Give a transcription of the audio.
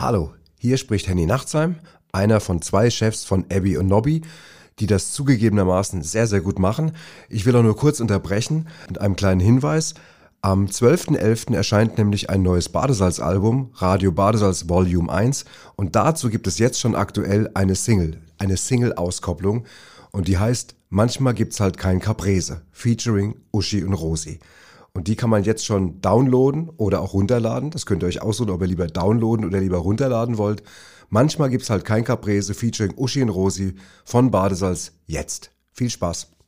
Hallo, hier spricht Henny Nachtsheim, einer von zwei Chefs von Abby und Nobby, die das zugegebenermaßen sehr, sehr gut machen. Ich will auch nur kurz unterbrechen mit einem kleinen Hinweis. Am 12.11. erscheint nämlich ein neues Badesalz-Album, Radio Badesalz Volume 1, und dazu gibt es jetzt schon aktuell eine Single, eine Single-Auskopplung, und die heißt Manchmal gibt's halt kein Caprese, featuring Uschi und Rosi. Und die kann man jetzt schon downloaden oder auch runterladen. Das könnt ihr euch aussuchen, ob ihr lieber downloaden oder lieber runterladen wollt. Manchmal gibt's halt kein Caprese featuring Uschi und Rosi von Badesalz jetzt. Viel Spaß!